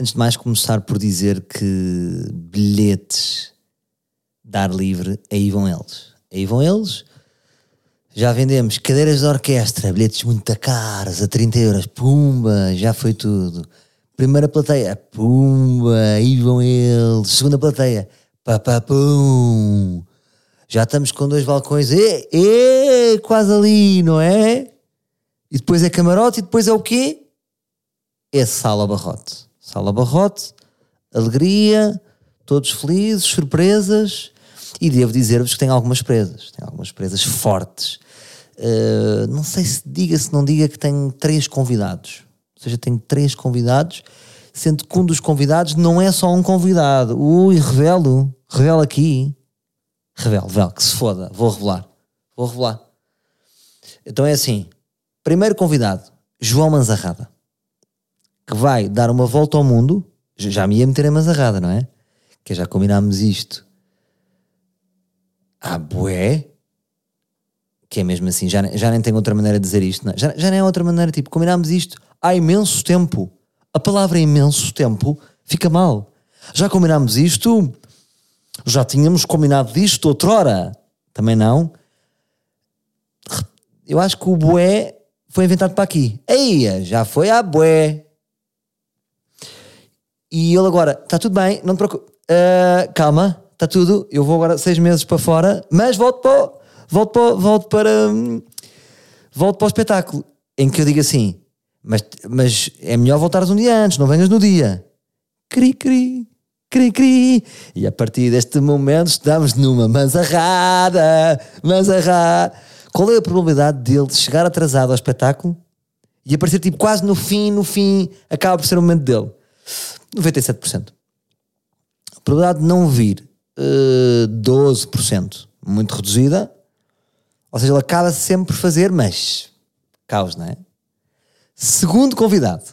Antes de mais, começar por dizer que bilhetes dar livre, aí vão eles. Aí vão eles. Já vendemos cadeiras de orquestra, bilhetes muito caros, a 30 euros. Pumba, já foi tudo. Primeira plateia, pumba, aí vão eles. Segunda plateia, papapum. Já estamos com dois balcões, e, e, quase ali, não é? E depois é camarote e depois é o quê? É sala barrote. Sala barrote, alegria, todos felizes, surpresas. E devo dizer-vos que tem algumas presas. Tem algumas presas fortes. Uh, não sei se diga, se não diga que tenho três convidados. Ou seja, tenho três convidados, sendo que um dos convidados não é só um convidado. Ui, revelo. Revelo aqui. Revelo, revelo, que se foda. Vou revelar. Vou revelar. Então é assim. Primeiro convidado, João Manzarrada, que vai dar uma volta ao mundo. Já me ia meter em Manzarrada, não é? Que já combinámos isto. Ah, bué? Que é mesmo assim, já, já nem tenho outra maneira de dizer isto. Não? É? Já, já nem é outra maneira, tipo, combinámos isto há imenso tempo. A palavra imenso tempo fica mal. Já combinámos isto, já tínhamos combinado disto outrora. Também não. Eu acho que o bué foi inventado para aqui. Aí, já foi a bué. E ele agora, está tudo bem, não te preocupes. Uh, calma, está tudo. Eu vou agora seis meses para fora, mas volto para, volto para, volto para, hum, volto para o espetáculo. Em que eu digo assim, mas, mas é melhor voltares um dia antes, não venhas no dia. Cri, cri, cri, cri. E a partir deste momento estamos numa manzarrada, manzarrada. Qual é a probabilidade dele chegar atrasado ao espetáculo e aparecer tipo quase no fim, no fim, acaba por ser o momento dele? 97%. A probabilidade de não vir, uh, eh, 12%. Muito reduzida. Ou seja, ele acaba sempre por fazer, mas caos, não é? Segundo convidado,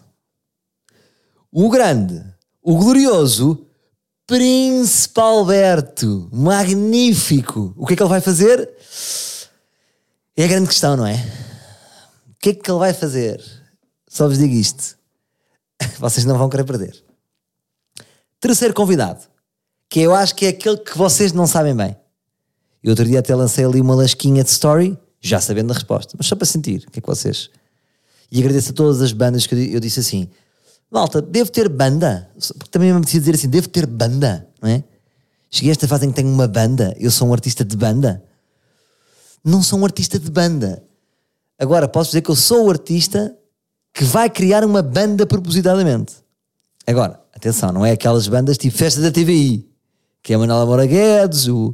o grande, o glorioso Príncipe Alberto, magnífico. O que é que ele vai fazer? É a grande questão, não é? O que é que ele vai fazer? Só vos digo isto. Vocês não vão querer perder. Terceiro convidado, que eu acho que é aquele que vocês não sabem bem. E outro dia até lancei ali uma lasquinha de story, já sabendo a resposta, mas só para sentir o que é que vocês. E agradeço a todas as bandas que eu disse assim: Malta, devo ter banda? Porque também me apetecia dizer assim: devo ter banda, não é? Cheguei a esta fase em que tenho uma banda, eu sou um artista de banda não sou um artista de banda. Agora, posso dizer que eu sou o artista que vai criar uma banda propositadamente. Agora, atenção, não é aquelas bandas tipo Festa da TVI, que é a Manuela Moura Guedes, o,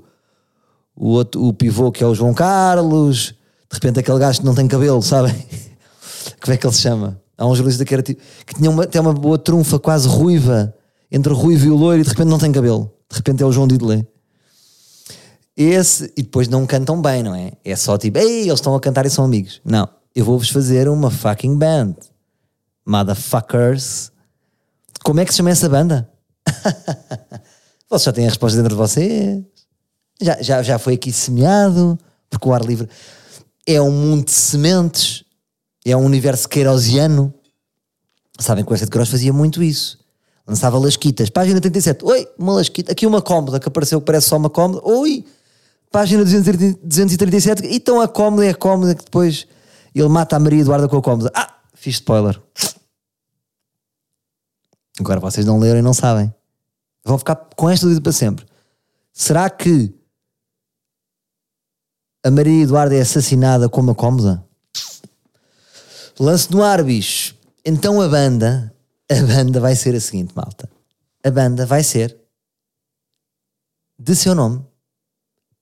o, outro, o pivô que é o João Carlos, de repente aquele gajo que não tem cabelo, sabem? Como é que ele se chama? Há um jornalista que era tipo, que tinha uma, tem uma boa trunfa quase ruiva, entre o ruivo e o loiro, e de repente não tem cabelo. De repente é o João Didelé. Esse, e depois não cantam bem, não é? É só tipo, ei, eles estão a cantar e são amigos. Não, eu vou-vos fazer uma fucking band. Motherfuckers. Como é que se chama essa banda? Vocês já têm a resposta dentro de vocês. Já, já, já foi aqui semeado, porque o ar livre é um mundo de sementes, é um universo queirosiano. Sabem que o Esta de Cross fazia muito isso. Lançava lasquitas. Página 37. Oi, uma lasquita. Aqui uma cómoda que apareceu que parece só uma cómoda. Oi, página 237, então a cómoda é a cómoda que depois ele mata a Maria Eduarda com a cómoda. Ah, fiz spoiler. Agora vocês não leram e não sabem. Vão ficar com esta dúvida para sempre. Será que a Maria Eduarda é assassinada com uma cómoda? Lance no ar, bicho. Então a banda, a banda vai ser a seguinte, malta. A banda vai ser de seu nome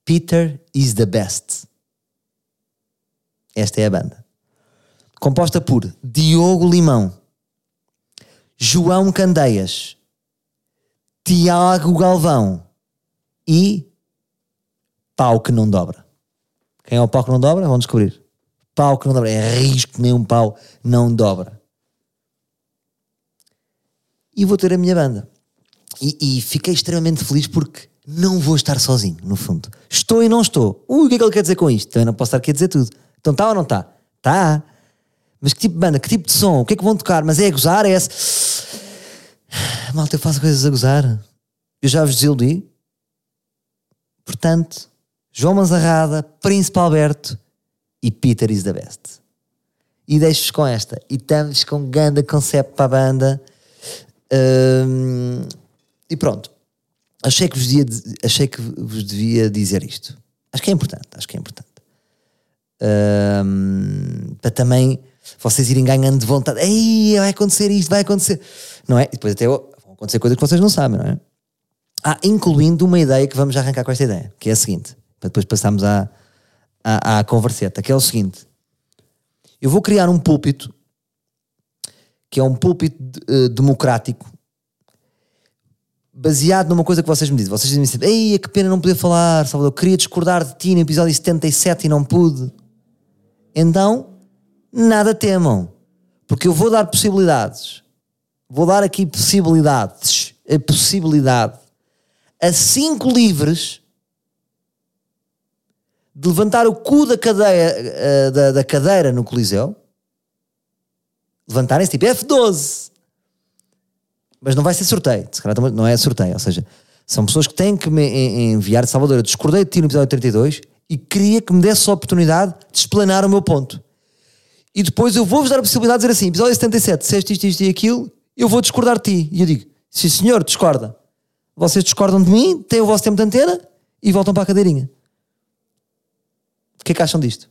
Peter is the best. Esta é a banda. Composta por Diogo Limão, João Candeias, Tiago Galvão e Pau que não dobra. Quem é o pau que não dobra? Vão descobrir. Pau que não dobra. É risco nem um pau não dobra. E vou ter a minha banda. E, e fiquei extremamente feliz porque não vou estar sozinho, no fundo. Estou e não estou. Ui, o que é que ele quer dizer com isto? Também não posso estar aqui a dizer tudo. Então está ou não está? Está. Mas que tipo de banda? Que tipo de som? O que é que vão tocar? Mas é a gozar? É esse... Malta, eu faço coisas a gozar. Eu já vos desiludi. Portanto, João Manzarrada, Príncipe Alberto e Peter is the best. E deixo-vos com esta. E estamos com um grande para a banda. Hum, e pronto. Achei que, vos devia, achei que vos devia dizer isto. Acho que é importante. Acho que é importante. Hum, para também vocês irem ganhando de vontade. Ei, vai acontecer isto, vai acontecer. Não é? E depois até vão acontecer coisas que vocês não sabem, não é? Ah, incluindo uma ideia que vamos arrancar com esta ideia, que é a seguinte, para depois passarmos à, à, à converseta, que é o seguinte. Eu vou criar um púlpito, que é um púlpito uh, democrático, baseado numa coisa que vocês me dizem. Vocês dizem sempre, ei, que pena não poder falar, Salvador, queria discordar de ti no episódio 77 e não pude. Então, nada temam, porque eu vou dar possibilidades. Vou dar aqui possibilidades, a possibilidade a cinco livres de levantar o cu da cadeira, uh, da, da, cadeira no Coliseu, levantarem-se tipo F12. Mas não vai ser sorteio, se calhar não é sorteio, ou seja, são pessoas que têm que me enviar de Salvador. Eu discordei de ti no episódio 32 e queria que me desse a oportunidade de explanar o meu ponto. E depois eu vou-vos dar a possibilidade de dizer assim: episódio 77, disseste isto, isto e aquilo, eu vou discordar de ti. E eu digo: sim senhor, discorda. Vocês discordam de mim, têm o vosso tempo de antena e voltam para a cadeirinha. O que é que acham disto?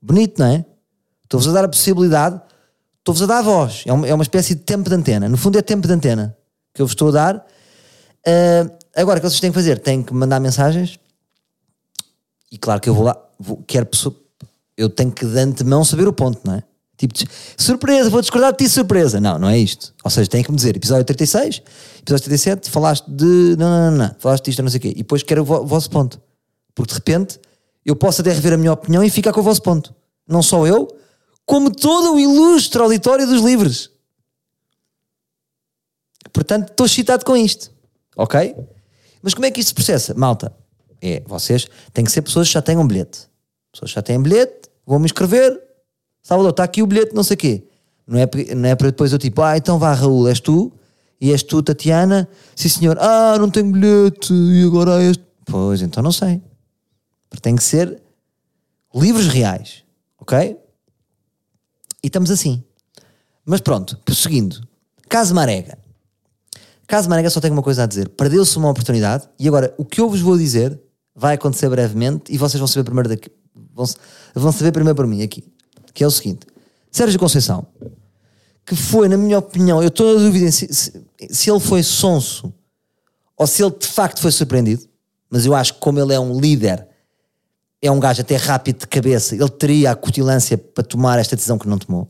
Bonito, não é? Estou-vos a dar a possibilidade, estou-vos a dar a voz. É uma, é uma espécie de tempo de antena. No fundo, é tempo de antena que eu vos estou a dar. Uh, agora, o que vocês têm que fazer? Têm que mandar mensagens. E claro que eu vou lá, vou, quero pessoa, eu tenho que de antemão saber o ponto, não é? Tipo, surpresa, vou discordar de ti, surpresa. Não, não é isto. Ou seja, tem que me dizer, episódio 36, episódio 37, falaste de. Não, não, não, não. falaste disto, não sei o quê. E depois quero o, vo vosso ponto. Porque de repente eu posso até rever a minha opinião e ficar com o vosso ponto. Não só eu, como todo o ilustre auditório dos livros. Portanto, estou excitado com isto. Ok? Mas como é que isto se processa? Malta, é, vocês têm que ser pessoas que já tenham bilhete. Pessoas já têm bilhete, vão me inscrever, Salvador, está aqui o bilhete, não sei o quê. Não é, não é para depois eu tipo, ah, então vá, Raul, és tu? E és tu, Tatiana? Sim, senhor. Ah, não tenho bilhete. E agora és. Pois, então não sei. Tem que ser livros reais. Ok? E estamos assim. Mas pronto, prosseguindo. Caso Marega. Caso Marega só tenho uma coisa a dizer. Perdeu-se uma oportunidade e agora o que eu vos vou dizer vai acontecer brevemente e vocês vão saber primeiro daqui. Vão, vão saber primeiro por mim aqui que é o seguinte: Sérgio Conceição, que foi, na minha opinião, eu estou na dúvida se, se, se, ele foi sonso ou se ele de facto foi surpreendido, mas eu acho que, como ele é um líder, é um gajo até rápido de cabeça, ele teria a cutilância para tomar esta decisão que não tomou.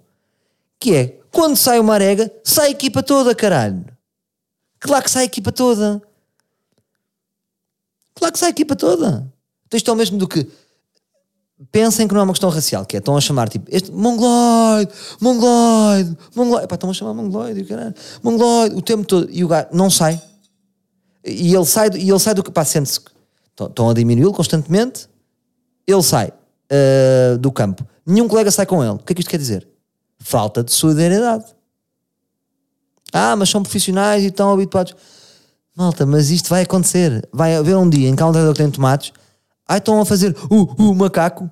Que é, quando sai uma arega, sai a equipa toda, caralho. Claro que sai a equipa toda. Claro que sai a equipa toda. Então isto é o mesmo do que pensem que não é uma questão racial, que é, estão a chamar tipo, este mongoloide, mongoloide, mongoloide, Epá, estão a chamar mongoloide, caralho, mongoloide, o tempo todo, e o gajo não sai, e ele sai, e ele sai do que, pá, sente-se, estão a diminuí-lo constantemente, ele sai uh, do campo, nenhum colega sai com ele, o que é que isto quer dizer? Falta de solidariedade. Ah, mas são profissionais e estão habituados. Malta, mas isto vai acontecer. Vai haver um dia em que há um treinador que tem tomates Ai, estão a fazer uh, uh, macaco.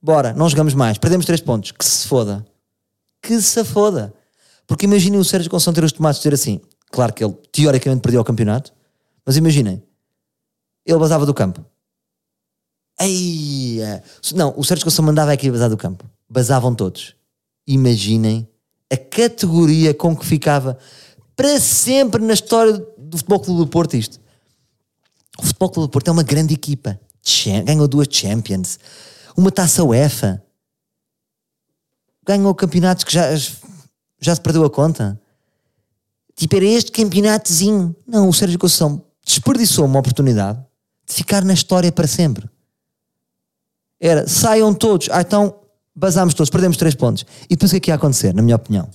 Bora, não jogamos mais. Perdemos 3 pontos. Que se foda. Que se foda. Porque imaginem o Sérgio Conceição ter os tomates dizer assim. Claro que ele teoricamente perdeu o campeonato. Mas imaginem. Ele basava do campo. Ei, não, o Sérgio Conceição mandava aqui basar do campo. Basavam todos. Imaginem a categoria com que ficava para sempre na história do Futebol Clube do Porto isto. O Futebol Clube do Porto é uma grande equipa ganhou duas Champions, uma taça UEFA, ganhou campeonatos que já, já se perdeu a conta. Tipo, era este campeonatozinho. Não, o Sérgio Conceição desperdiçou uma oportunidade de ficar na história para sempre. Era, saiam todos. Ah, então, basámos todos, perdemos três pontos. E depois o que é que ia acontecer, na minha opinião?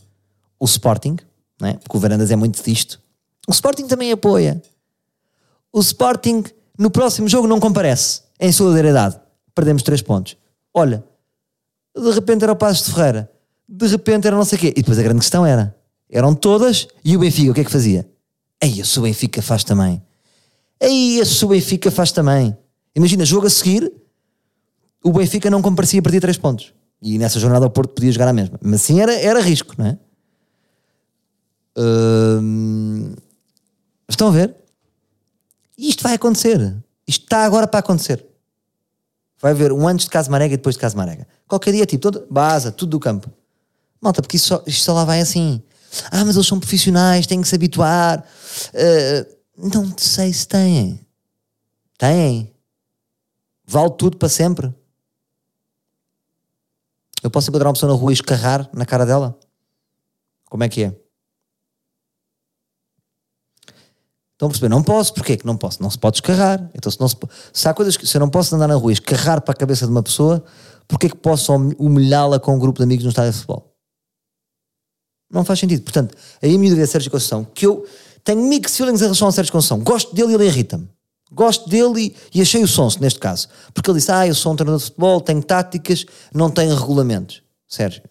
O Sporting, né? porque o Varandas é muito disto, o Sporting também apoia. O Sporting no próximo jogo não comparece, em solidariedade. Perdemos 3 pontos. Olha, de repente era o Passos de Ferreira. de repente era não sei o quê. E depois a grande questão era: eram todas e o Benfica, o que é que fazia? Aí, o Benfica faz também. Aí, o Benfica faz também. Imagina, jogo a seguir, o Benfica não comparecia a de 3 pontos. E nessa jornada o Porto podia jogar a mesma. Mas assim era, era risco, não é? Hum, estão a ver? Isto vai acontecer. Isto está agora para acontecer. Vai haver um antes de Casamarega e depois de Casamarega. Qualquer dia, tipo, todo, base, tudo do campo. Malta, porque isto só, isto só lá vai assim. Ah, mas eles são profissionais, têm que se habituar. Uh, não sei se têm. Têm. Vale tudo para sempre. Eu posso encontrar uma pessoa na rua e escarrar na cara dela? Como é que é? Estão a perceber? Não posso. Porquê que não posso? Não se pode escarrar. Então, se, não se, se há coisas que se eu não posso andar na rua e escarrar para a cabeça de uma pessoa, porquê que posso humilhá-la com um grupo de amigos no estádio de futebol? Não faz sentido. Portanto, aí a minha dúvida é Sérgio Conceição, que eu tenho mixed feelings em relação a Sérgio Conceição. Gosto dele e ele irrita-me. Gosto dele e, e achei o sonso neste caso. Porque ele disse: Ah, eu sou um treinador de futebol, tenho táticas, não tenho regulamentos. Sérgio,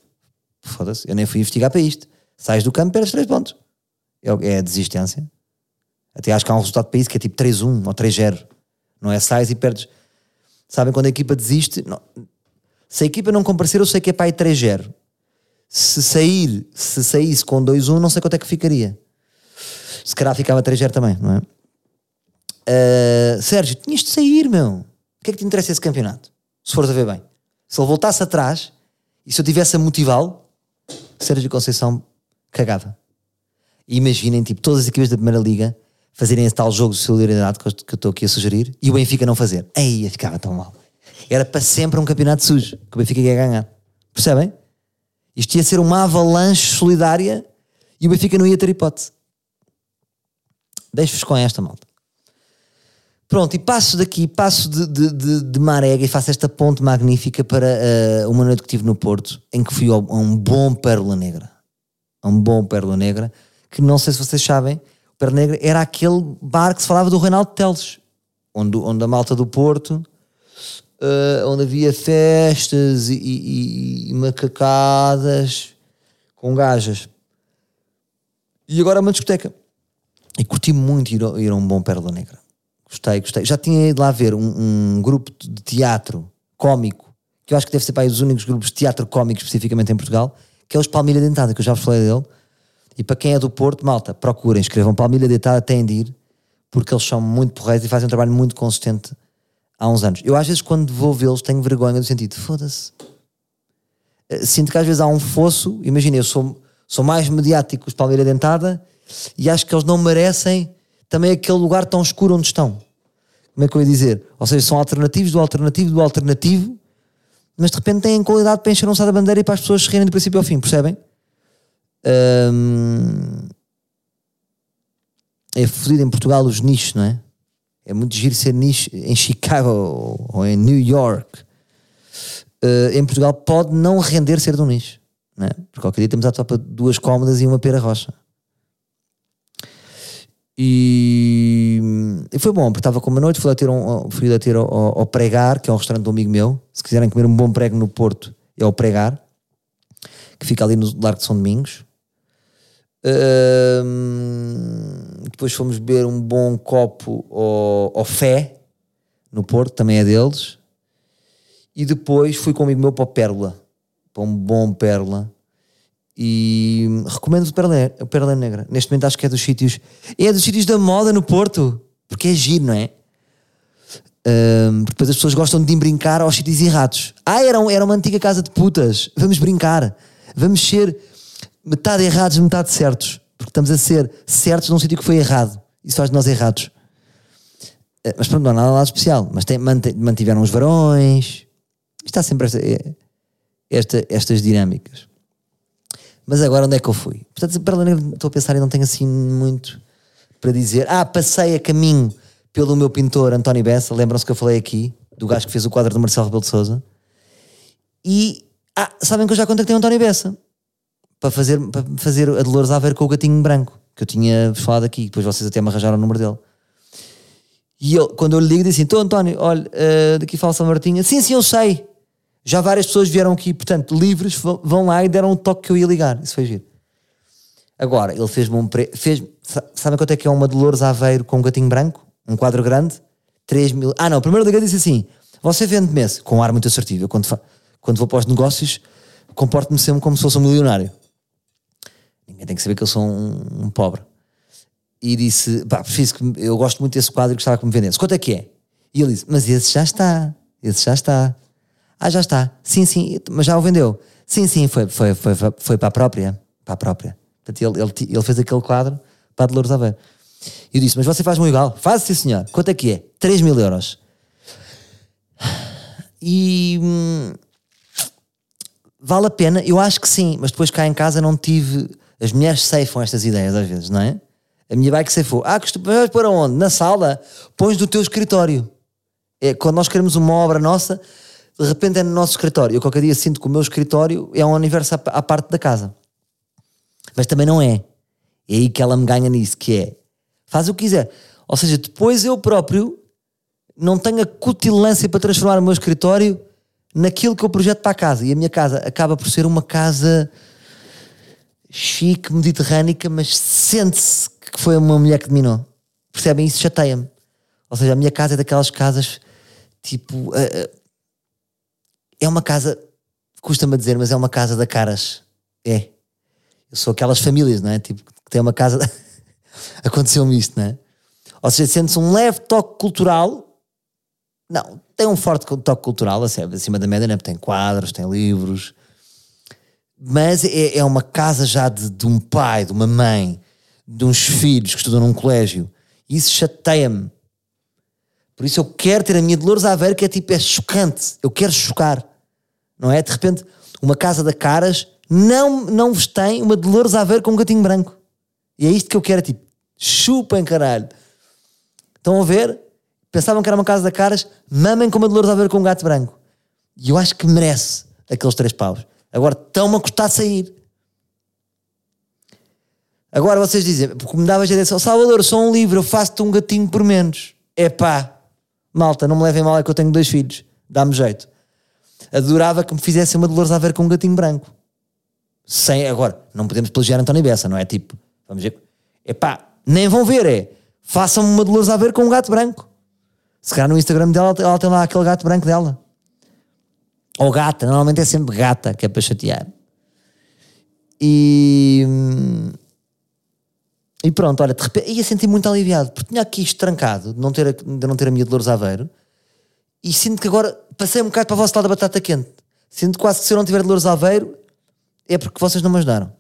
foda-se, eu nem fui investigar para isto. Sais do campo, perdes 3 pontos. É, é a desistência. Até acho que há um resultado para isso que é tipo 3-1 ou 3-0. Não é sais e perdes. Sabem quando a equipa desiste? Não. Se a equipa não comparecer, eu sei que é para aí 3-0. Se sair, se saísse com 2-1, não sei quanto é que ficaria. Se calhar ficava 3-0 também, não é? Uh, Sérgio, tinhas de sair, meu. O que é que te interessa esse campeonato? Se fores a ver bem. Se ele voltasse atrás e se eu tivesse a motivá-lo, Sérgio Conceição cagava. Imaginem, tipo, todas as equipas da Primeira Liga fazerem esse tal jogo de solidariedade que eu estou aqui a sugerir e o Benfica não fazer. Aí ficava tão mal. Era para sempre um campeonato sujo que o Benfica ia ganhar. Percebem? Isto ia ser uma avalanche solidária e o Benfica não ia ter hipótese. Deixo-vos com esta, malta. Pronto, e passo daqui, passo de, de, de, de Marega e faço esta ponte magnífica para uh, uma noite que tive no Porto, em que fui a um bom Pérola Negra. A um bom Pérola Negra, que não sei se vocês sabem, Pérola Negra era aquele bar que se falava do Reinaldo Teles, onde, onde a malta do Porto, uh, onde havia festas e, e, e, macacadas com gajas. E agora é uma discoteca. E curti muito ir, ir a um bom Pérola Negra Gostei, gostei. Já tinha ido lá ver um, um grupo de teatro cómico, que eu acho que deve ser para aí os únicos grupos de teatro cómico especificamente em Portugal, que é os Palmilha Dentada, que eu já vos falei dele. E para quem é do Porto, malta, procurem, escrevam Palmilha Dentada, têm de ir, porque eles são muito porreiros e fazem um trabalho muito consistente há uns anos. Eu às vezes quando vou vê-los tenho vergonha do sentido, foda-se. Eh, sinto que às vezes há um fosso, imagina, eu sou, sou mais mediático que os Palmilha Dentada e acho que eles não merecem também aquele lugar tão escuro onde estão. Como é que eu ia dizer? Ou seja, são alternativos do alternativo do alternativo, mas de repente têm qualidade para encher um da bandeira e para as pessoas se rirem do princípio ao fim, percebem? É fodido em Portugal os nichos, não é? É muito giro ser nicho em Chicago ou em New York. Uh, em Portugal pode não render ser de um nicho, não é? Porque qualquer dia temos à topa duas cómodas e uma pera rocha. E, e, foi bom, porque estava com uma noite, fui lá ter, um, fui lá ter ao, ao, Pregar, que é um restaurante do amigo meu. Se quiserem comer um bom prego no Porto, é o Pregar, que fica ali no Largo de São Domingos. Depois fomos beber um bom copo ao, ao Fé, no Porto, também é deles. E depois fui com amigo meu para o Pérola, para um bom Pérola e recomendo o Pérola, o Pérola Negra. Neste momento acho que é dos sítios. É dos sítios da moda no Porto. Porque é giro, não é? Um, depois as pessoas gostam de brincar aos sítios errados. Ah, era, um, era uma antiga casa de putas. Vamos brincar. Vamos ser metade errados, metade certos. Porque estamos a ser certos num sítio que foi errado. Isso faz de nós errados. Uh, mas pronto, não há nada lá especial. Mas tem, mantiveram os varões. Está sempre esta, é, esta, estas dinâmicas. Mas agora onde é que eu fui? Portanto, para estou a pensar e não tenho assim muito para dizer. Ah, passei a caminho pelo meu pintor António Bessa, lembram-se que eu falei aqui, do gajo que fez o quadro do Marcelo Rebelo de Souza. E ah, sabem que eu já contactei o António Bessa para fazer, para fazer a Dolores a ver com o gatinho branco, que eu tinha falado aqui, depois vocês até me arranjaram o número dele. E eu, quando eu lhe ligo, disse assim: Estou António, olha, uh, daqui fala São Martinha. Sim, sim, eu sei. Já várias pessoas vieram aqui, portanto, livres, vão- lá e deram um toque que eu ia ligar. Isso foi giro. Agora, ele fez-me um preço. Fez, sa- sabem quanto é que é uma Dolores Aveiro com um gatinho branco? Um quadro grande? 3 mil. Ah, não, primeiro lugar disse assim: você vende-me esse, com um ar muito assertivo. Eu, quando, quando vou para os negócios, comporto-me sempre como se fosse um milionário. Tem que saber que eu sou um, um pobre. E disse: pá, preciso que eu gosto muito desse quadro e gostava que me vendesse. Quanto é que é? E ele disse: mas esse já está. Esse já está. Ah, já está. Sim, sim, mas já o vendeu. Sim, sim, foi, foi, foi, foi, para a própria. Para a própria. Portanto, ele, ele, ele fez aquele quadro para a Dolores Aveiro. E eu disse: Mas você faz-me igual? Faz, sim, senhor. Quanto é que é? 3 mil euros. E. hum, vale a pena? Eu acho que sim, mas depois cá em casa não tive. As mulheres ceifam estas ideias às vezes, não é? A minha bike ceifou. Ah, vais para onde? Na sala? Pões no teu escritório. É, quando nós queremos uma obra nossa, de repente é no nosso escritório. Eu qualquer dia sinto que o meu escritório é um universo à, à parte da casa. Mas também não é. É aí que ela me ganha nisso, que é faz o que quiser. Ou seja, depois eu próprio não tenho a cutilância para transformar o meu escritório naquilo que eu projeto para a casa. E a minha casa acaba por ser uma casa chique, mediterrânica, mas sente-se que foi uma mulher que dominou. Percebem? Isso chateia-me. Ou seja, a minha casa é daquelas casas tipo. eh, eh, é uma casa, custa-me a dizer, mas é uma casa da caras. É. Eu sou aquelas famílias, não é? Tipo, que tem uma casa. Aconteceu-me isto, não é? Ou seja, sente-se um leve toque cultural. Não, tem um forte toque cultural, acima da média, né? tem quadros, tem livros. Mas é, é uma casa já de, de um pai, de uma mãe, de uns filhos que estudam num colégio. E isso chateia-me. Por isso eu quero ter a minha Dolores Aveiro, que é tipo, é chocante. Eu quero chocar. Não é? De repente, uma casa da Caras não, não vos tem uma Dolores Aveiro com um gatinho branco. E é isto que eu quero, é tipo, chupem caralho. Estão a ver? Pensavam que era uma casa da Caras, mamem com uma Dolores Aveiro com um gato branco. E eu acho que merece aqueles três paus. Agora estão-me a custar sair. Agora vocês dizem, porque me dava a dizer, Salvador, sou um livro, eu faço-te um gatinho por menos. É pá, malta, não me levem mal, é que eu tenho dois filhos, dá-me jeito. Adorava que me fizessem uma Dolores a ver com um gatinho branco. Sem, agora, não podemos plagiar António Bessa, não é? Tipo, vamos ver. É pá, nem vão ver, é. Façam-me uma Dolores a ver com um gato branco. Se calhar no Instagram dela, ela tem lá aquele gato branco dela. Ou gata, normalmente é sempre gata, que é para chatear. E. E pronto, olha, de repente ia sentir muito aliviado, porque tinha aqui isto trancado de não ter a, de não ter a minha Dolores Aveiro e sinto que agora passei um bocado para o vosso lado da batata quente. Sinto quase que se eu não tiver Dolores Aveiro é porque vocês não me ajudaram.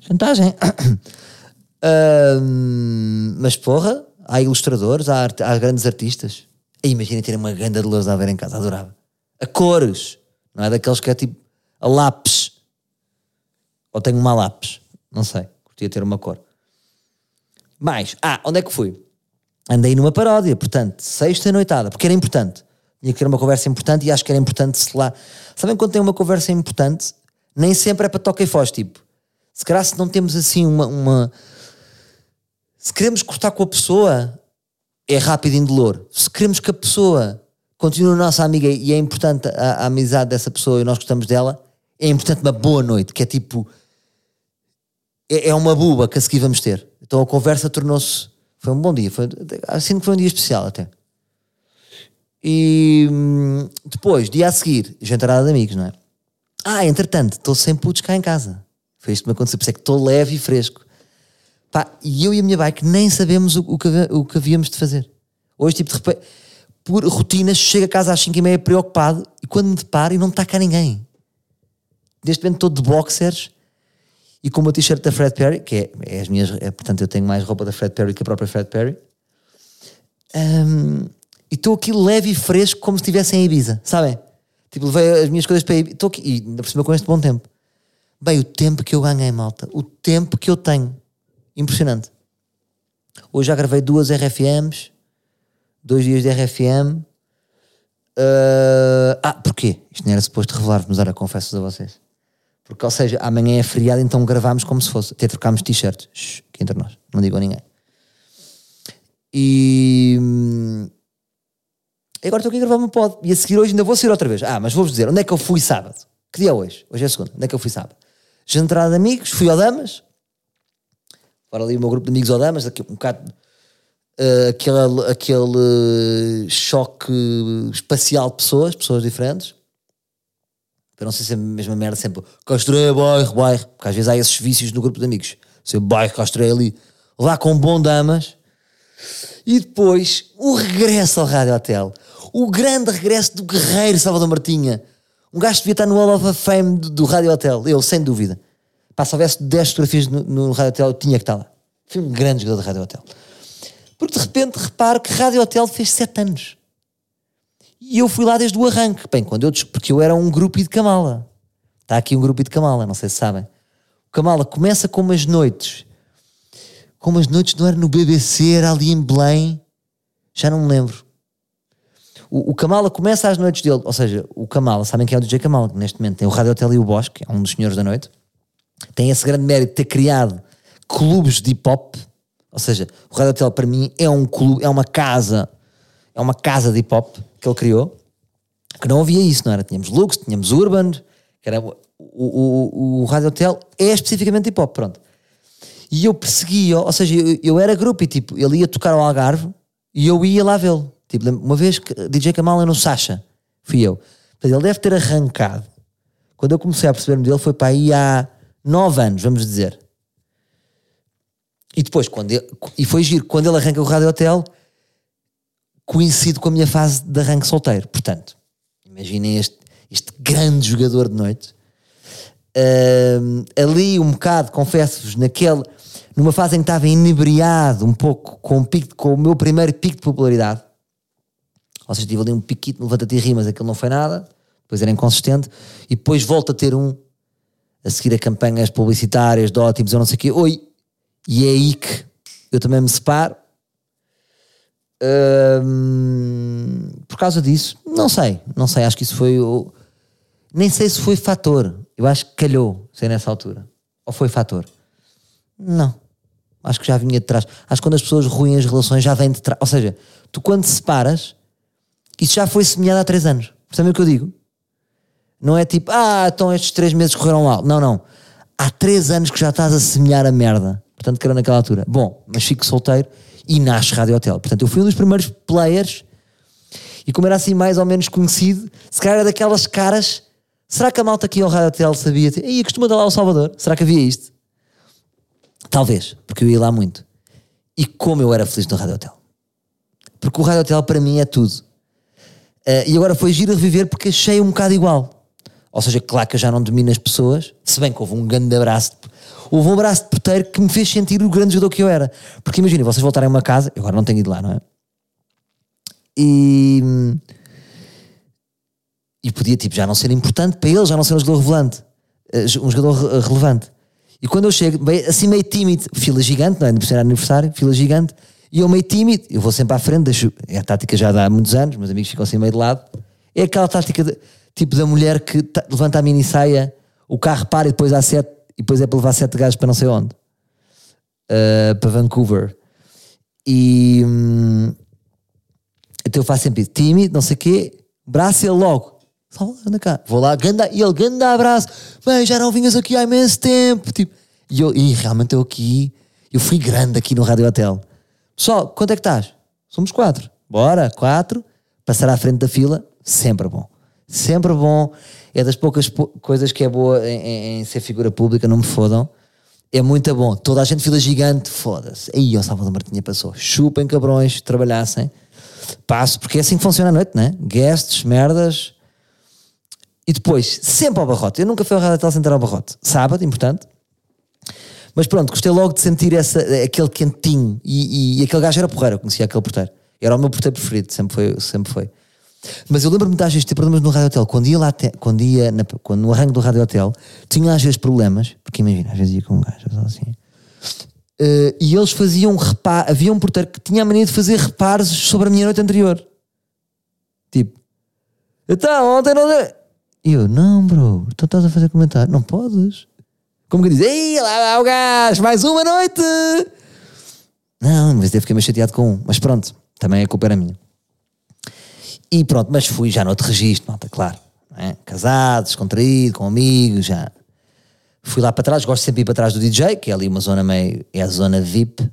Chantagem. Ahm, mas porra, há ilustradores, há, art- há grandes artistas. Imaginem terem uma grande Dolores Aveiro em casa, adorava. A cores, não é daqueles que é tipo a lápis. Ou tenho uma lápis, não sei, curtia ter uma cor. Mais, ah, onde é que fui? Andei numa paródia, portanto, sexta noitada, porque era importante. Tinha que ter uma conversa importante e acho que era importante se lá. Sabem quando tem uma conversa importante? Nem sempre é para toca e foz, tipo. Se calhar se não temos assim uma, uma. Se queremos cortar com a pessoa, é rápido e indolor. Se queremos que a pessoa continue nossa amiga e é importante a, a amizade dessa pessoa e nós gostamos dela, é importante uma boa noite, que é tipo. É, é uma buba que a seguir vamos ter. Então a conversa tornou-se. Foi um bom dia. Foi, sinto que foi um dia especial até. E hum, depois, dia a seguir, jantarada de amigos, não é? Ah, entretanto, estou sem putos cá em casa. Foi isto que me aconteceu, por isso é que estou leve e fresco. Pá, e eu e a minha bike nem sabemos o, o que, o que havíamos de fazer. Hoje, tipo, de repente, por rotinas, chego a casa às 5 e meia preocupado e quando me deparo e não está cá ninguém. Neste momento estou de boxers e com uma t-shirt da Fred Perry, que é, é as minhas, é, portanto eu tenho mais roupa da Fred Perry que a própria Fred Perry. Ahm, e estou aqui leve e fresco como se estivesse em Ibiza, sabem? Tipo, levei as minhas coisas para Ibiza. Estou aqui, e ainda por cima com este bom tempo. Bem, o tempo que eu ganhei, malta. O tempo que eu tenho. Impressionante. Hoje já gravei duas RFMs, dois dias de RFM. Ah, ah, porquê? Isto não era suposto revelar-vos, era confesso a vocês. Porque, ou seja, amanhã é feriado, então gravámos como se fosse. Até trocámos t-shirts. Aqui entre nós. Não digo a ninguém. E. hum, agora estou aqui a gravar meu pod. E a seguir hoje ainda vou sair outra vez. Ah, mas vou-vos dizer, onde é que eu fui sábado? Que dia é hoje? Hoje é segunda. Onde é que eu fui sábado? Jantar de amigos, fui ao Damas. Agora ali o meu grupo de amigos ao Damas, aqui um bocado uh, aquele, aquele choque espacial de pessoas, pessoas diferentes. Para não ser sempre a mesma merda, sempre Castreia, bairro, bairro. Porque às vezes há esses vícios no grupo de amigos. Sempre bairro, Castreia ali. Lá com bom damas. E depois o regresso ao Rádio Hotel. O grande regresso do guerreiro Salvador Martinha. Um gajo devia estar no Hall of Fame do, do Rádio Hotel. Eu, sem dúvida. Pá, se houvesse 10 fotografias no, no Rádio Hotel, eu tinha que estar lá. Fui um grande jogador de Rádio Hotel. Porque de repente reparo que Rádio Hotel fez 7 anos. E eu fui lá desde o arranque. Bem, quando eu, porque eu era um grupo de Camala. Está aqui um grupo de Camala, não sei se sabem. O Camala começa com umas noites. Com umas noites, não era no BBC, era ali em Belém. Já não me lembro. O, o Kamala começa às noites dele, ou seja, o Kamala, sabem quem é o DJ Kamala? Que neste momento tem o Rádio Hotel e o Bosque, é um dos senhores da noite. Tem esse grande mérito de ter criado clubes de hip hop, ou seja, o Rádio Hotel para mim é um clube, é uma casa, é uma casa de hip hop que ele criou, que não havia isso, não era? Tínhamos Lux, tínhamos Urban, que era o, o, o, Rádio Hotel é especificamente hip hop, pronto. E eu perseguia, ou seja, eu, eu era grupo e tipo, ele ia tocar ao Algarve e eu ia lá vê-lo. Tipo, uma vez que DJ Kamala no Sasha, fui eu. Ele deve ter arrancado. Quando eu comecei a perceber-me dele, foi para aí há nove anos, vamos dizer. E depois, quando ele, e foi giro, quando ele arranca o Rádio Hotel, coincide com a minha fase de arranque solteiro. Portanto, imaginem este, este grande jogador de noite. Uh, ali um bocado, confesso-vos, naquele, numa fase em que estava inebriado um pouco com, um pico, com o meu primeiro pico de popularidade. Ou seja, tive ali um piquito levanta-te e rimas, aquilo não foi nada, depois era inconsistente, e depois volto a ter um, a seguir a campanhas publicitárias de ótimos, eu não sei o quê, oi, e é aí que eu também me separo. por causa disso, não sei, não sei, acho que isso foi o. Nem sei se foi fator, eu acho que calhou ser nessa altura. Ou foi fator? Não, acho que já vinha de trás. Acho que quando as pessoas ruem as relações já vêm de trás. Ou seja, tu quando separas, isso já foi semeado há três anos. Percebem o que eu digo? Não é tipo, ah, então estes três meses correram mal. Não, não. Há três anos que já estás a semear a merda. Portanto, que era naquela altura. Bom, mas fico solteiro e nasce Rádio Hotel. Portanto, eu fui um dos primeiros players e como era assim mais ou menos conhecido, se calhar era daquelas caras. Será que a malta aqui ao Rádio Hotel sabia? E costuma dar lá o Salvador? Será que havia isto? Talvez, porque eu ia lá muito. E como eu era feliz no Rádio Hotel. Porque o Rádio Hotel para mim é tudo. Uh, e agora foi giro a reviver porque achei um bocado igual. Ou seja, claro que eu já não domino as pessoas, se bem que houve um grande abraço. Houve um abraço de porteiro que me fez sentir o grande jogador que eu era. Porque imagina, vocês voltarem a uma casa, eu agora não tenho ido lá, não é? E. E podia, tipo, já não ser importante para ele, já não ser um jogador relevante. Eh, um jogador relevante. E quando eu chego, bem, assim meio tímido, fila gigante, não é? Aniversário, fila gigante, e eu meio tímido, eu vou sempre à frente, deixo, é a tática já dá muitos anos, meus amigos ficam assim meio de lado. É aquela tática de, tipo da mulher que levanta a mini saia, o carro para e depois há sete, e depois é para levar sete gajos para não sei onde. Uh, para Vancouver. E hum, então eu faço sempre isso, tímido, não sei o quê, braço ele logo. Anda cá. Vou lá, ganda, e ele, ganda abraço. Bem, já não vinhas aqui há imenso tempo. Tipo, e, eu, e realmente eu aqui, eu fui grande aqui no Rádio Hotel. Pessoal, quanto é que estás? Somos quatro. Bora, quatro. Passar à frente da fila, sempre bom. Sempre bom. É das poucas coisas que é boa em, em, ser figura pública, não me fodam. É muito bom. Toda a gente fila gigante, foda-se. Aí o Salvador Martinha passou. Chupem cabrões, trabalhassem. Passo, porque é assim que funciona a noite, né? Guests, merdas. E depois, sempre ao barrote. Eu nunca fui ao Rádio Central ao barrote. Sábado, importante. Mas pronto, gostei logo de sentir essa, aquele quentinho. E, e, e aquele gajo era porreiro, eu conhecia aquele porteiro. Era o meu porteiro preferido, sempre foi. Sempre foi. Mas eu lembro-me de às vezes ter problemas no Rádio Hotel. Quando ia lá, te, quando ia na, quando, no arranque do Rádio Hotel, tinha às vezes problemas, porque imagina, às vezes ia com um gajo assim. Uh, e eles faziam reparo, havia um porteiro que tinha a mania de fazer reparos sobre a minha noite anterior. Tipo, então, ontem não. E eu, não, bro, então estás a fazer comentário. Não podes. Como que diz, ei, lá vai o gajo, mais uma noite! Não, mas deve ficar meio chateado com um. Mas pronto, também a culpa era minha. E pronto, mas fui já no outro registro, malta, claro. é? Casado, descontraído, com amigos, já. Fui lá para trás, gosto sempre de ir para trás do DJ, que é ali uma zona meio. é a zona VIP.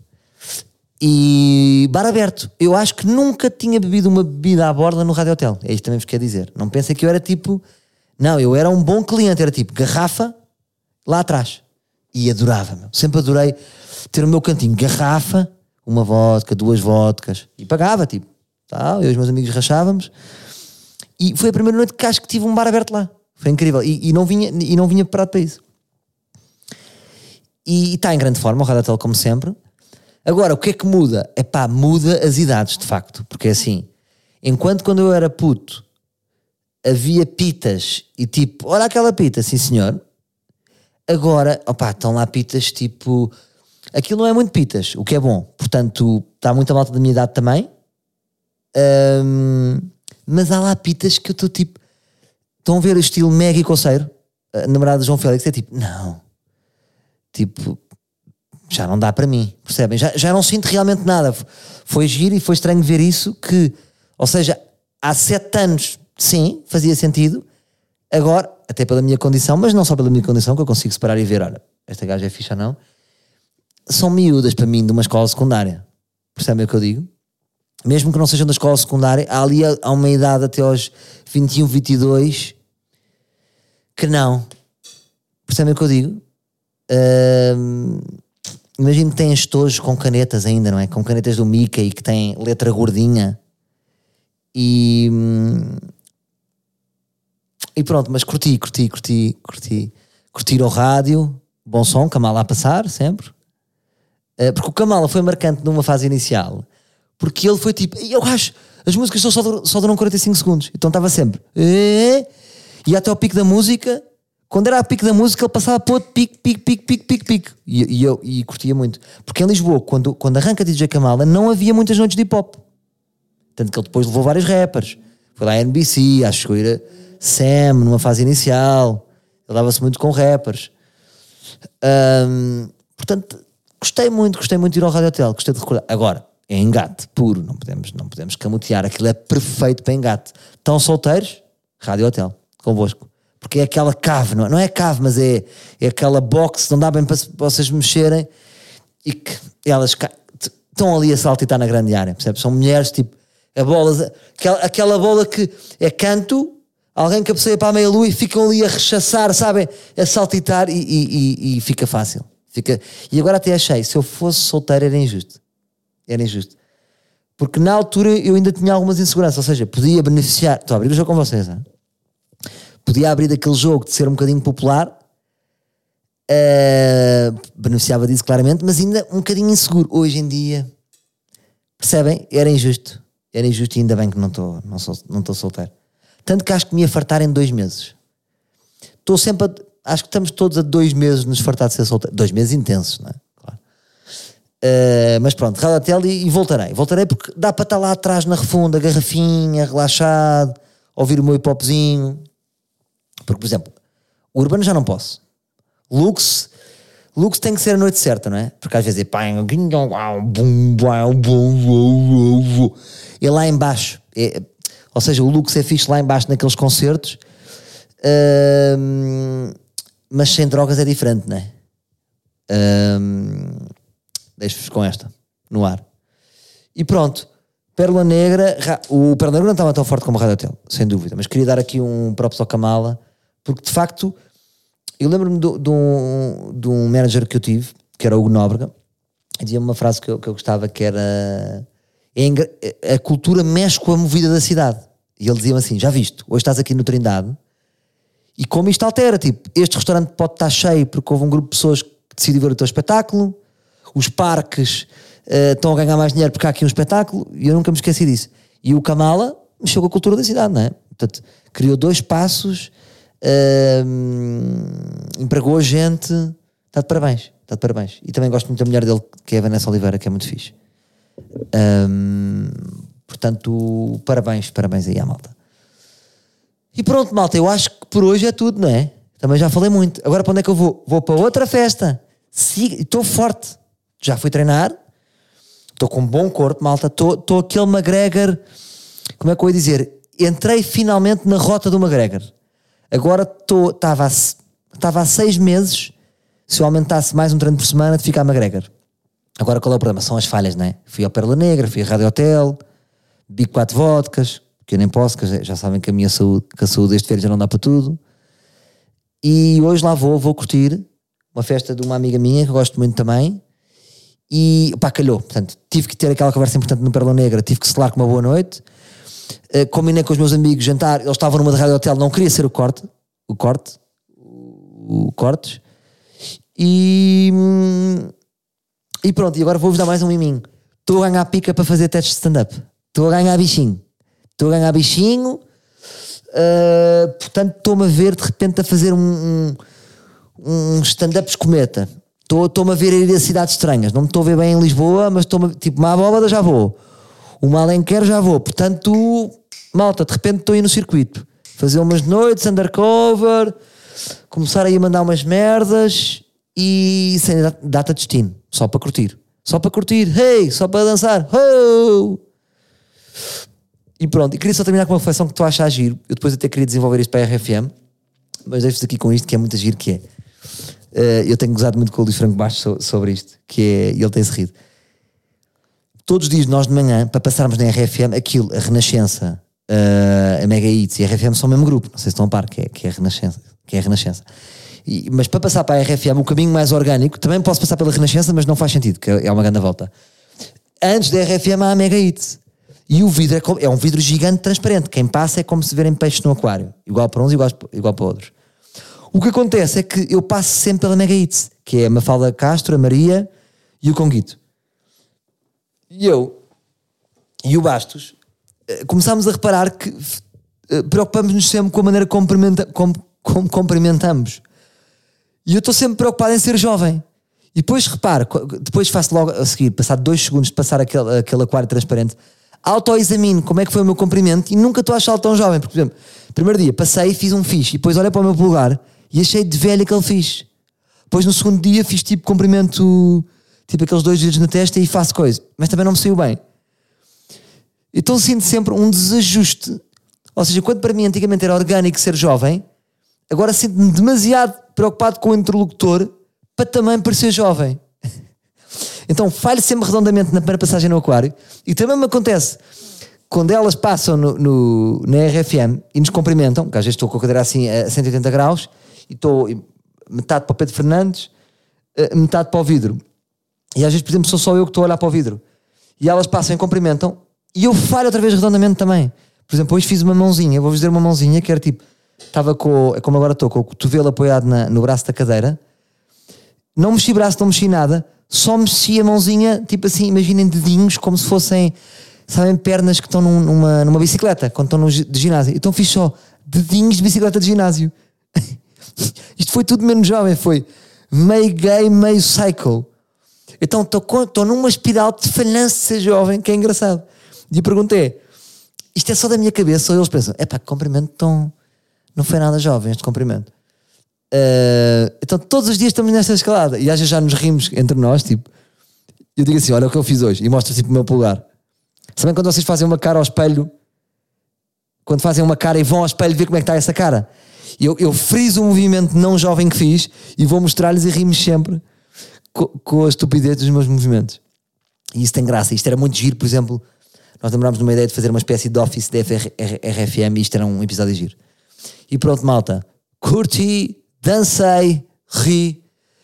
E bar aberto. Eu acho que nunca tinha bebido uma bebida à borda no Rádio Hotel. É isto também vos quer dizer. Não pensem que eu era tipo. Não, eu era um bom cliente, era tipo garrafa lá atrás. E adorava, meu. Sempre adorei ter o meu cantinho, garrafa, uma vodka, duas vodkas. E pagava, tipo. Tal, eu e os meus amigos rachávamos. E foi a primeira noite que acho que tive um bar aberto lá. Foi incrível. E, e não, vinha, e não vinha preparado para isso. E está em grande forma, o Rádio Hotel, como sempre. Agora, o que é que muda? É pá, muda as idades, de facto. Porque assim, enquanto quando eu era puto havia pitas e tipo, olha aquela pita, sim senhor. Agora, opá, estão lá pitas tipo. Aquilo não é muito pitas, o que é bom. Portanto, está muita malta da minha idade também. Ahm, mas há lá pitas que eu estou tipo. Estão a ver o estilo mega e coceiro? A namorada de João Félix é tipo, não. Tipo, já não dá para mim, percebem? Já, já não sinto realmente nada. Foi giro e foi estranho ver isso que, ou seja, há sete anos, sim, fazia sentido. Agora, até pela minha condição, mas não só pela minha condição, que eu consigo separar e ver, olha, esta gaja é ficha não, são miúdas para mim de uma escola secundária. Percebem o que eu digo? Mesmo que não sejam da escola secundária, há ali há uma idade até aos 21, 22 que não. Percebem o que eu digo? Ahm, imagino que têm estojos com canetas ainda, não é? Com canetas do Mickey que têm letra gordinha. E. hum, E pronto, mas curti, curti, curti, curti. Curtir o rádio, bom som, Kamala a passar, sempre. Eh, porque o Kamala foi marcante numa fase inicial, porque ele foi tipo, eu acho, as músicas só, só, duram- só duram 45 segundos, então estava sempre, e até ao pico da música, quando era a pico da música, ele passava para outro pico, pico, pico, pico, pico, pico, e, e eu e curtia muito, porque em Lisboa, quando, quando arranca DJ Kamala, não havia muitas noites de hip hop, tanto que ele depois levou vários rappers, foi lá a NBC, acho que era Sam, numa fase inicial, ele dava-se muito com rappers. Hum, portanto, gostei muito, gostei muito de ir ao Rádio Hotel, gostei de recordar. Agora, é engate puro, não podemos, não podemos camutear, aquilo é perfeito para engate. Estão solteiros? Rádio Hotel, convosco. Porque é aquela cave, não é, não é cave, mas é, é aquela box, não dá bem para vocês mexerem e que elas estão ali a saltitar na grande área, percebes? São mulheres tipo, a bola, aquela, aquela bola que é canto, alguém cabeceia para a meia lua e ficam ali a rechaçar, sabem? A saltitar e, e- e- e fica fácil. Fica... E agora até achei, se eu fosse solteiro era injusto. Era injusto. Porque na altura eu ainda tinha algumas inseguranças, ou seja, podia beneficiar. Estou a abrir o jogo com vocês, é? podia abrir daquele jogo de ser um bocadinho popular, eh, beneficiava disso claramente, mas ainda um bocadinho inseguro. Hoje em dia, percebem? Era injusto. Era injusto e ainda bem que não estou não sou, não estou solteiro. Tanto que acho que me ia fartar em dois meses. Estou sempre a, Acho que estamos todos a dois meses nos fartar de ser solteiro. Dois meses intensos, não é? Eh, mas pronto, Hotel e, voltarei. Voltarei porque dá para estar lá atrás na refunda, garrafinha, relaxado, ouvir o meu hip hopzinho. Porque, por exemplo, urbano já não posso. Lux, Lux tem que ser a noite certa, não é? Porque às vezes é pá, lá embaixo, é- ou seja, o Lux é fixe lá embaixo naqueles concertos, hum, mas sem drogas é diferente, não é? Hum, Deixo-vos com esta, no ar. E pronto, Pérola Negra, ra- o Pérola Negra não estava tão forte como o Rádio Hotel, sem dúvida, mas queria dar aqui um props ao Kamala, porque de facto, eu lembro-me de um, de um manager que eu tive, que era o Hugo Nóbrega, e dizia uma frase que eu, que eu gostava que era "É a cultura mexe com a movida da cidade. E ele dizia-me assim: já viste, hoje estás aqui no Trindade e como isto altera, tipo, este restaurante pode estar cheio porque houve um grupo de pessoas que decidiu ver o teu espetáculo, os parques eh, estão a ganhar mais dinheiro porque há aqui um espetáculo, e eu nunca me esqueci disso. E o Kamala mexeu com a cultura da cidade, não é? Portanto, criou dois espaços, hum, empregou gente, está de parabéns, está de parabéns. E também gosto muito da mulher dele, que é a Vanessa Oliveira, que é muito fixe. Hum, portanto, parabéns, parabéns aí à malta. E pronto, malta, eu acho que por hoje é tudo, não é? Também já falei muito. Agora para onde é que eu vou? Vou para outra festa. Estou forte. Já fui treinar. Estou com um bom corpo, malta. Estou aquele McGregor. como é que eu ia dizer? Entrei finalmente na rota do McGregor. Agora estava há, seis meses, se eu aumentasse mais um treino por semana, de ficar McGregor. Agora qual é o problema? São as falhas, não é? Fui ao Perla Negra, fui à Rádio Hotel, bebi quatro vodkas, que eu nem posso, que já sabem que a minha saúde, que a saúde deste feira já não dá para tudo. E hoje lá vou, vou curtir uma festa de uma amiga minha que eu gosto muito também. E pá, calhou. Portanto, tive que ter aquela conversa importante no Perla Negra, tive que selar com uma boa noite. Uh, combinei com os meus amigos jantar, eles estavam numa de rádio hotel, não queria ser o corte, o corte, o, o cortes. E, e pronto, e agora vou-vos dar mais um miminho. Estou a ganhar pica para fazer testes de stand-up. Estou a ganhar bichinho. Estou a ganhar bichinho Uh, portanto, estou-me a ver de repente a fazer um, um, um stand-up escometa. Estou-me a ver a ir a cidades estranhas. Não me estou a ver bem em Lisboa, mas estou-me tipo, uma abóbada já vou. Uma Alenquer já vou. Portanto, malta, de repente estou aí no circuito. Fazer umas noites, undercover, começar aí a mandar umas merdas e sem data de destino. Só para curtir. Só para curtir. Hey! Só para dançar. Oh! E pronto, e queria só terminar com uma reflexão que tu achas giro. Eu depois até queria desenvolver isto para a RFM, mas deixo-vos aqui com isto que é muito giro, que é. Uh, eu tenho gozado muito com o Luís Franco Baixo sobre isto, que é. Ele tem-se rido. Todos os dias, nós de manhã, para passarmos na RFM, aquilo, a Renascença, uh, a Mega Hits e a RFM são o mesmo grupo, não sei se estão a par, que é, que é a Renascença. Que é a Renascença. E, mas para passar para a RFM, o caminho mais orgânico, também posso passar pela Renascença, mas não faz sentido, que é uma grande volta. Antes da RFM há a Mega Hits. E o vidro é, é, um vidro gigante transparente. Quem passa é como se verem peixes no aquário. Igual para uns e igual para outros. O que acontece é que eu passo sempre pela Mega Hits, que é a Mafalda Castro, a Maria e o Conguito. E eu e o Bastos eh, começámos a reparar que eh, preocupamos-nos sempre com a maneira como, como, cumprimentamos. E eu estou sempre preocupado em ser jovem. E depois reparo, depois faço logo a seguir, passado dois segundos de passar aquele, aquele aquário transparente, autoexamino como é que foi o meu cumprimento e nunca estou a achá-lo tão jovem. Porque, por exemplo, primeiro dia passei fiz um fixe e depois olhei para o meu polegar e achei de velho aquele fixe. Depois no segundo dia fiz tipo cumprimento, tipo aqueles dois dedos na testa e faço coisa, mas também não me saiu bem. Então sinto sempre um desajuste. Ou seja, quando para mim antigamente era orgânico ser jovem, agora sinto-me demasiado preocupado com o interlocutor para também parecer jovem. Então falho sempre redondamente na primeira passagem no aquário e também me acontece quando elas passam no, no, na RFM e nos cumprimentam, que às vezes estou com a cadeira assim a 180 graus e estou metade para o Pedro Fernandes, eh, metade para o vidro. E às vezes, por exemplo, sou só eu que estou a olhar para o vidro. E elas passam e cumprimentam e eu falho outra vez redondamente também. Por exemplo, hoje fiz uma mãozinha, vou-vos dizer uma mãozinha que era tipo, estava com, é como agora estou, com o cotovelo apoiado na, no braço da cadeira, não mexi braço, não mexi nada, só mexi a mãozinha, tipo assim, imaginem dedinhos como se fossem, sabem, pernas que estão numa, numa bicicleta, quando estão no, de ginásio. Então fiz só dedinhos de bicicleta de ginásio. Isto foi tudo menos jovem, foi meio gay, meio cycle. Então estou numa espiral de falhança jovem, que é engraçado. E a pergunta é: isto é só da minha cabeça ou eles pensam, é pá, cumprimento tão. Não foi nada jovem este cumprimento. Uh, então todos os dias estamos nesta escalada e às vezes já nos rimos entre nós, tipo, eu digo assim: olha o que eu fiz hoje e mostro tipo o meu polegar. Sabem quando vocês fazem uma cara ao espelho? Quando fazem uma cara e vão ao espelho ver como é que está essa cara? Eu, eu friso o movimento não jovem que fiz e vou mostrar-lhes e rimos sempre com, com a estupidez dos meus movimentos. E isso tem graça. Isto era muito giro, por exemplo, nós demorámos numa ideia de fazer uma espécie de office da RFM e isto era um episódio giro. E pronto, malta. Curti dancei, ri,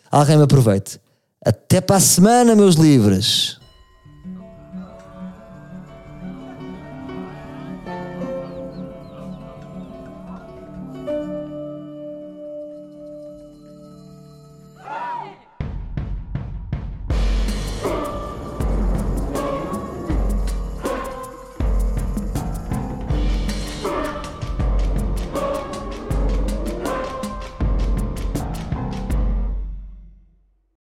alguém me aproveite. Até para a semana, meus livres.